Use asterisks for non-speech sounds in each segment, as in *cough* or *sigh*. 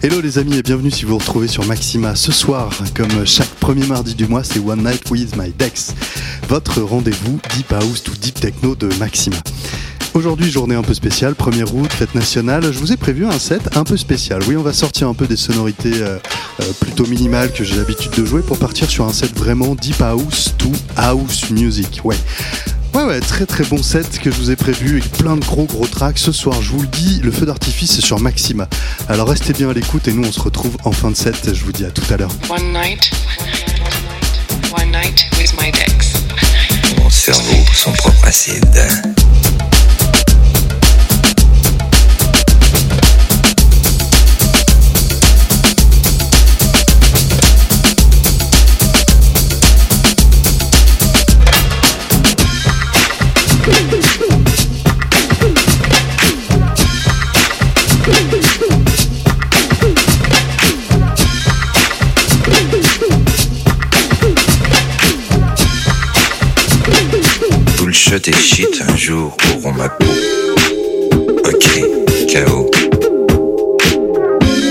Hello les amis et bienvenue si vous vous retrouvez sur Maxima ce soir. Comme chaque premier mardi du mois, c'est One Night with My Dex, votre rendez-vous Deep House to Deep Techno de Maxima. Aujourd'hui, journée un peu spéciale, 1er août, fête nationale. Je vous ai prévu un set un peu spécial. Oui, on va sortir un peu des sonorités euh, euh, plutôt minimales que j'ai l'habitude de jouer pour partir sur un set vraiment Deep House to House Music. Ouais. Ouais, ouais, très très bon set que je vous ai prévu avec plein de gros gros tracks. Ce soir, je vous le dis, le feu d'artifice est sur Maxima. Alors restez bien à l'écoute et nous on se retrouve en fin de set. Je vous dis à tout à l'heure. One night, one night with my Dex. Mon cerveau, son propre acide. Et shit un jour auront ma peau. Un cri, chaos.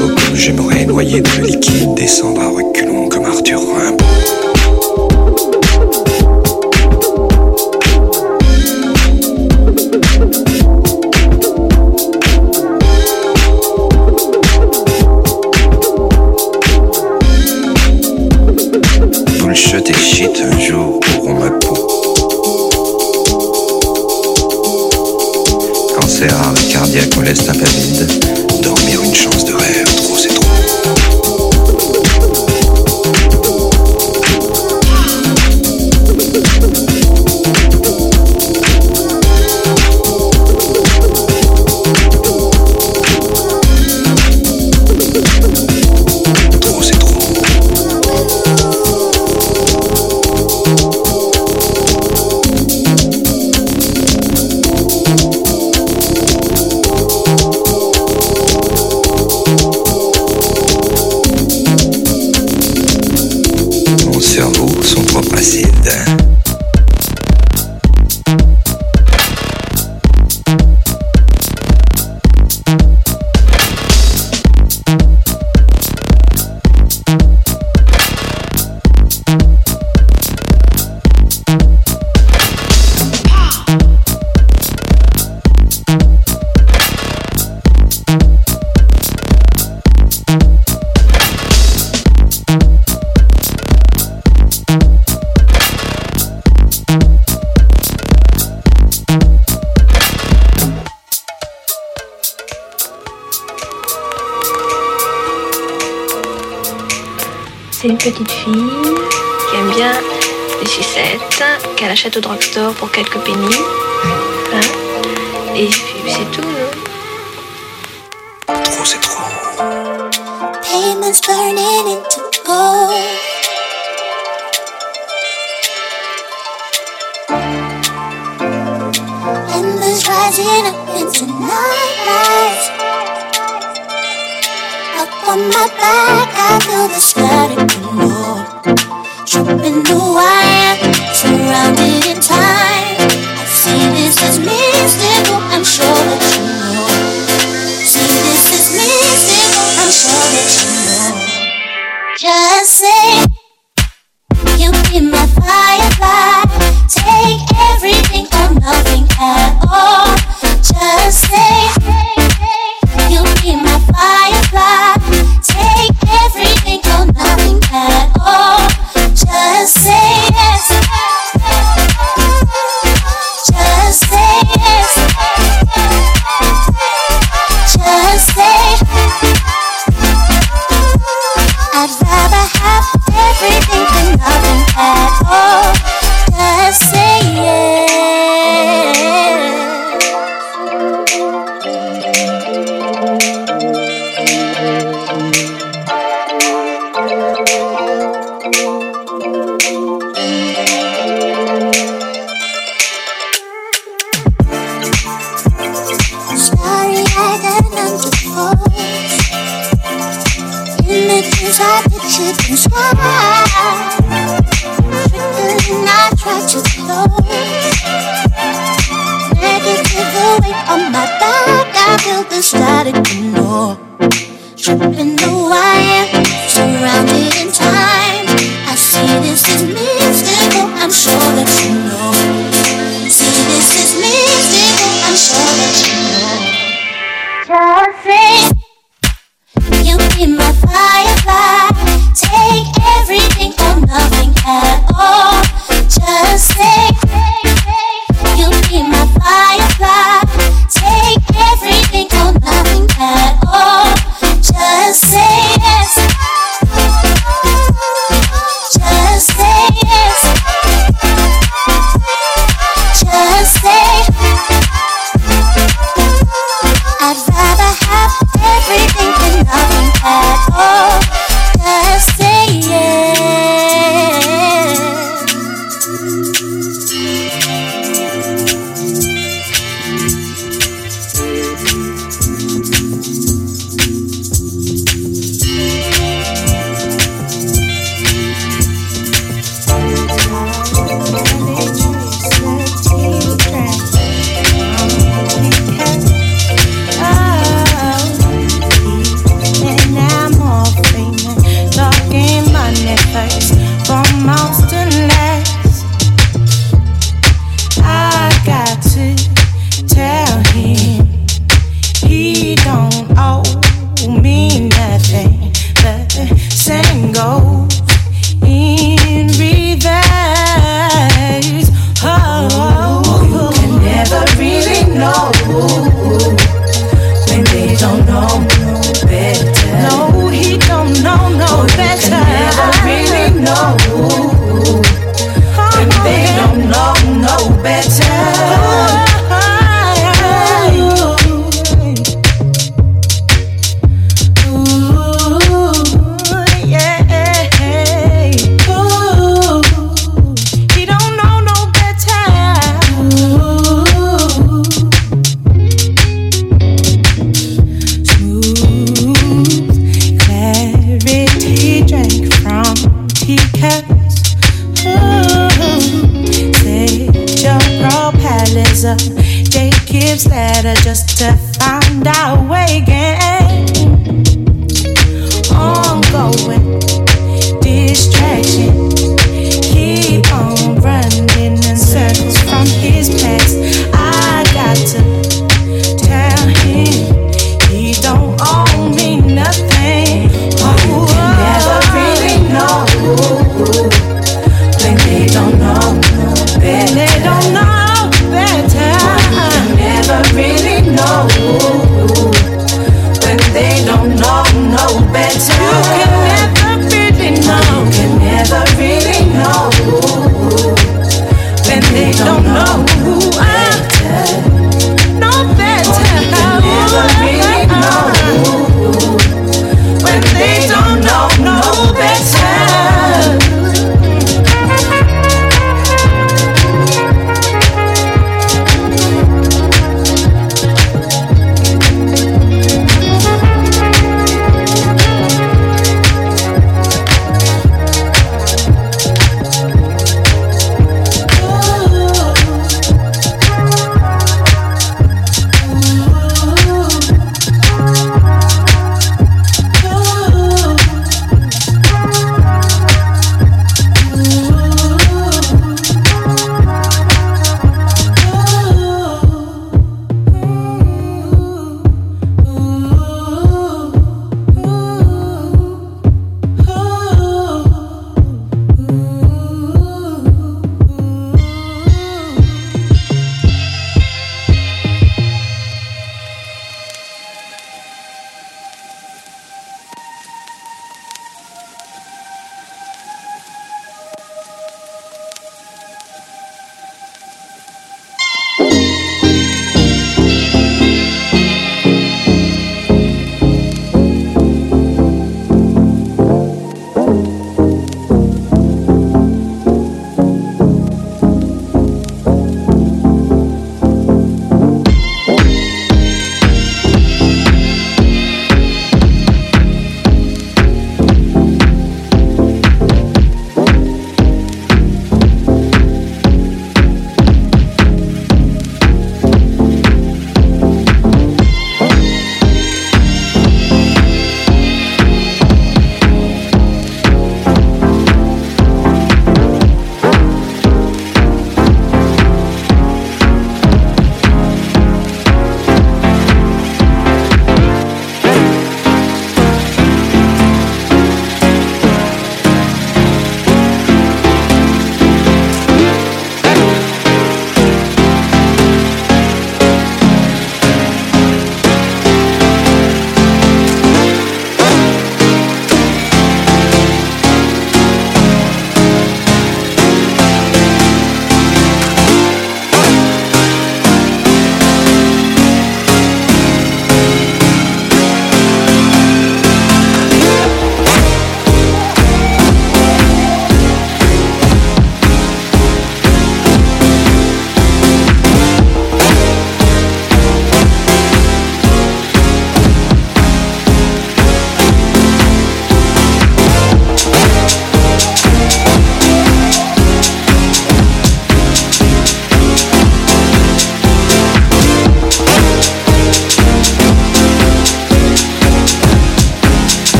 Au comme j'aimerais noyer dans le liquide, descendre à reculons comme Arthur Rimbaud. Au drugstore pour quelques pennies.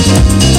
Thank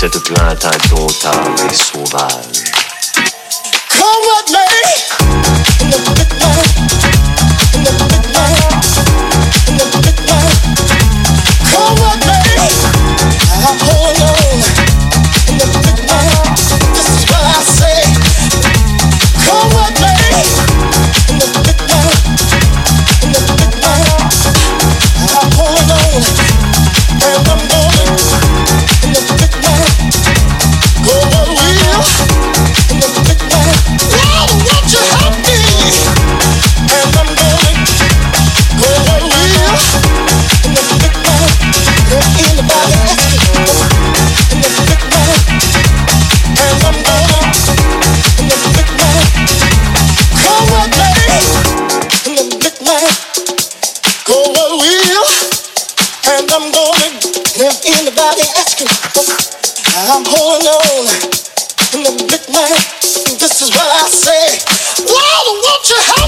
bruit de cette plainte alone in the midnight. This is what I say. Why won't you help?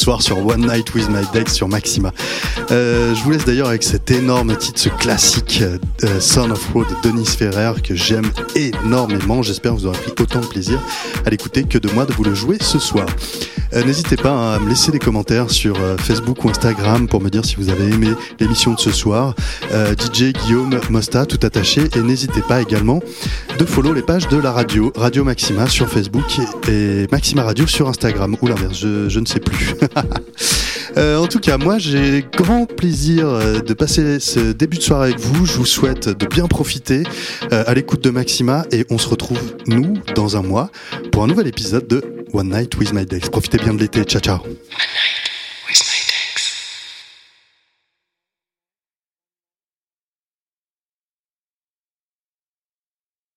Soir sur One Night with My Dex sur Maxima. Euh, je vous laisse d'ailleurs avec cet énorme titre, ce classique euh, Son of Road de Denis Ferrer que j'aime énormément. J'espère que vous aurez pris autant de plaisir à l'écouter que de moi de vous le jouer ce soir. Euh, N'hésitez pas à me laisser des commentaires sur euh, Facebook ou Instagram pour me dire si vous avez aimé l'émission de ce soir. Euh, DJ Guillaume Mosta, tout attaché. Et n'hésitez pas également de follow les pages de la radio, Radio Maxima sur Facebook et, Maxima Radio sur Instagram. Ou l'inverse, je, ne sais plus. *laughs* Euh, en tout cas, moi j'ai grand plaisir euh, de passer ce début de soirée avec vous. Je vous souhaite de bien profiter euh, à l'écoute de Maxima et on se retrouve, nous, dans un mois pour un nouvel épisode de One Night with My Dex. Profitez bien de l'été. Ciao, ciao.